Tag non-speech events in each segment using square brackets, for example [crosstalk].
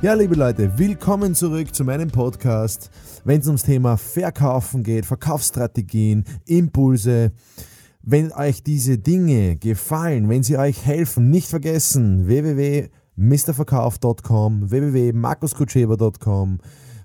Ja, liebe Leute, willkommen zurück zu meinem Podcast, wenn es ums Thema Verkaufen geht, Verkaufsstrategien, Impulse. Wenn euch diese Dinge gefallen, wenn sie euch helfen, nicht vergessen www.mrverkauf.com, www.markuskutscheber.com,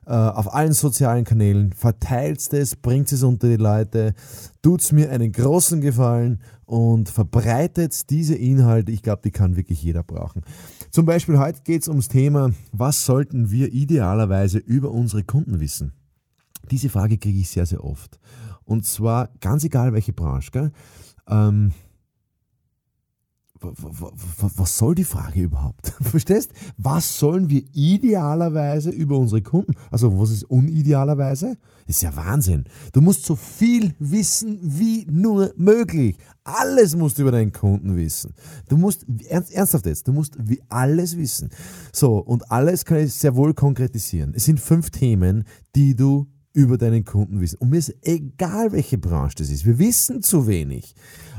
äh, auf allen sozialen Kanälen, verteilt es, bringt es unter die Leute, tut's mir einen großen Gefallen und verbreitet diese Inhalte. Ich glaube, die kann wirklich jeder brauchen. Zum Beispiel heute geht es ums Thema, was sollten wir idealerweise über unsere Kunden wissen? Diese Frage kriege ich sehr, sehr oft. Und zwar ganz egal welche Branche. Gell? Ähm, was soll die Frage überhaupt? [laughs] Verstehst? Was sollen wir idealerweise über unsere Kunden? Also, was ist unidealerweise? Ist ja Wahnsinn. Du musst so viel wissen wie nur möglich. Alles musst du über deinen Kunden wissen. Du musst, ernst, ernsthaft jetzt, du musst wie alles wissen. So, und alles kann ich sehr wohl konkretisieren. Es sind fünf Themen, die du über deinen Kunden wissen. Und mir ist egal, welche Branche das ist. Wir wissen zu wenig.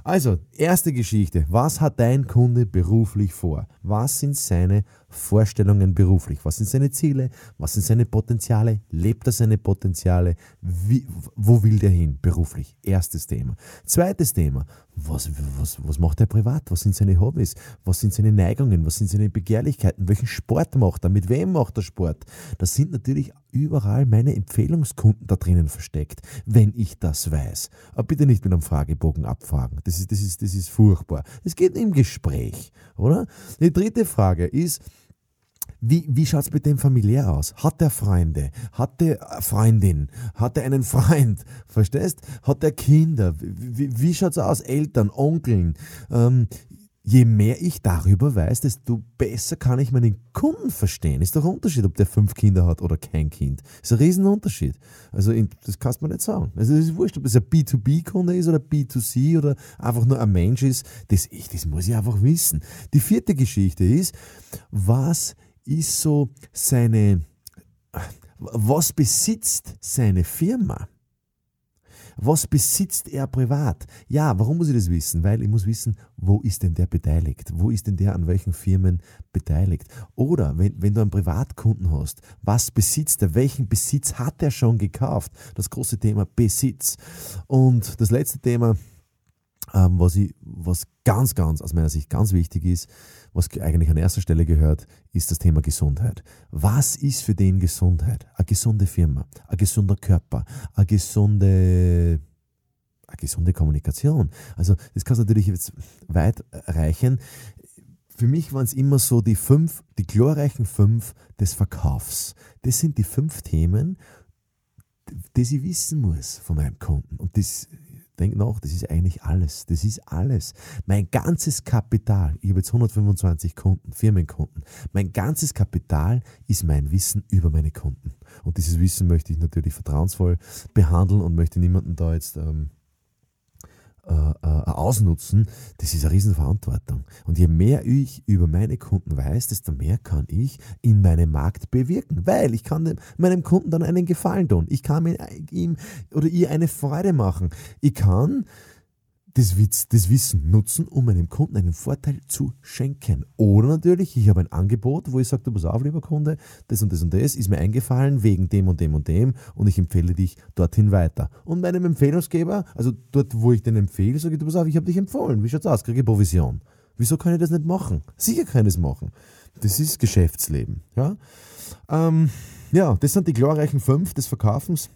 Also, erste Geschichte. Was hat dein Kunde beruflich vor? Was sind seine Vorstellungen beruflich? Was sind seine Ziele? Was sind seine Potenziale? Lebt er seine Potenziale? Wie, wo will der hin beruflich? Erstes Thema. Zweites Thema. Was, was, was macht er privat? Was sind seine Hobbys? Was sind seine Neigungen? Was sind seine Begehrlichkeiten? Welchen Sport macht er? Mit wem macht er Sport? Das sind natürlich überall meine Empfehlungskunden da drinnen versteckt, wenn ich das weiß. Aber bitte nicht mit einem Fragebogen abfragen. Das ist, das ist, das ist furchtbar. Es geht im Gespräch, oder? Die dritte Frage ist, wie, wie schaut es mit dem familiär aus? Hat er Freunde? Hat er Freundin? Hat er einen Freund? Verstehst? Hat er Kinder? Wie, wie schaut es aus? Eltern, Onkeln? Ähm, je mehr ich darüber weiß, desto besser kann ich meinen Kunden verstehen. Ist doch ein Unterschied, ob der fünf Kinder hat oder kein Kind. Ist ein Riesenunterschied. Also das kannst du mir nicht sagen. Also es ist wurscht, ob es ein B2B-Kunde ist oder B2C oder einfach nur ein Mensch ist. Das, ich, das muss ich einfach wissen. Die vierte Geschichte ist, was ist so seine, was besitzt seine Firma? Was besitzt er privat? Ja, warum muss ich das wissen? Weil ich muss wissen, wo ist denn der beteiligt? Wo ist denn der an welchen Firmen beteiligt? Oder wenn, wenn du einen Privatkunden hast, was besitzt er? Welchen Besitz hat er schon gekauft? Das große Thema Besitz. Und das letzte Thema, ähm, was, ich, was ganz, ganz aus meiner Sicht ganz wichtig ist, was eigentlich an erster Stelle gehört, ist das Thema Gesundheit. Was ist für den Gesundheit? Eine gesunde Firma, ein gesunder Körper, eine gesunde, eine gesunde Kommunikation. Also das kann natürlich jetzt weit reichen. Für mich waren es immer so die fünf, die glorreichen fünf des Verkaufs. Das sind die fünf Themen, die ich wissen muss von meinem Kunden. Und das Denk nach, das ist eigentlich alles. Das ist alles. Mein ganzes Kapital, ich habe jetzt 125 Kunden, Firmenkunden, mein ganzes Kapital ist mein Wissen über meine Kunden. Und dieses Wissen möchte ich natürlich vertrauensvoll behandeln und möchte niemanden da jetzt ähm, äh, äh, ausnutzen, das ist eine Riesenverantwortung. Und je mehr ich über meine Kunden weiß, desto mehr kann ich in meinem Markt bewirken, weil ich kann meinem Kunden dann einen Gefallen tun. Ich kann ihm oder ihr eine Freude machen. Ich kann das, das Wissen nutzen, um meinem Kunden einen Vorteil zu schenken. Oder natürlich, ich habe ein Angebot, wo ich sage, du pass auf, lieber Kunde, das und das und das ist mir eingefallen wegen dem und dem und dem und ich empfehle dich dorthin weiter. Und meinem Empfehlungsgeber, also dort, wo ich den empfehle, sage ich, du pass auf, ich habe dich empfohlen. Wie schaut's aus? Kriege Provision. Wieso kann ich das nicht machen? Sicher kann ich das machen. Das ist Geschäftsleben. Ja, ähm, ja das sind die glorreichen fünf des Verkaufens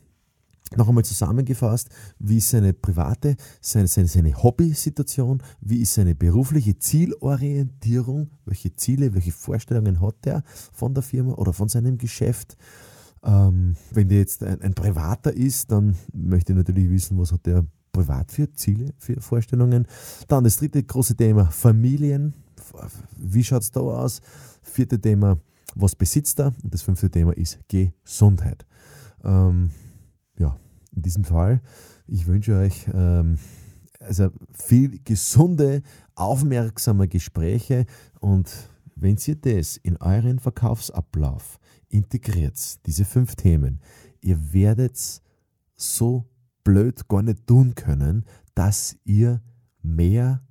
noch einmal zusammengefasst, wie ist seine private, seine, seine, seine Hobby-Situation, wie ist seine berufliche Zielorientierung, welche Ziele, welche Vorstellungen hat er von der Firma oder von seinem Geschäft. Ähm, wenn der jetzt ein, ein, Privater ist, dann möchte ich natürlich wissen, was hat der privat für Ziele, für Vorstellungen. Dann das dritte große Thema Familien. Wie schaut es da aus? Vierte Thema, was besitzt er? Und das fünfte Thema ist Gesundheit. Ähm, ja, in diesem Fall, ich wünsche euch ähm, also viel gesunde, aufmerksame Gespräche und wenn ihr das in euren Verkaufsablauf integriert, diese fünf Themen, ihr werdet so blöd gar nicht tun können, dass ihr mehr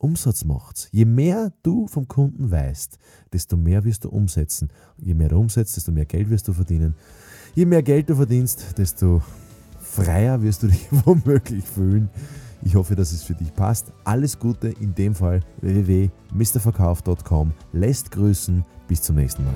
Umsatz macht. Je mehr du vom Kunden weißt, desto mehr wirst du umsetzen. Je mehr du umsetzt, desto mehr Geld wirst du verdienen. Je mehr Geld du verdienst, desto freier wirst du dich [laughs] womöglich fühlen. Ich hoffe, dass es für dich passt. Alles Gute, in dem Fall www.mrverkauf.com. Lässt grüßen. Bis zum nächsten Mal.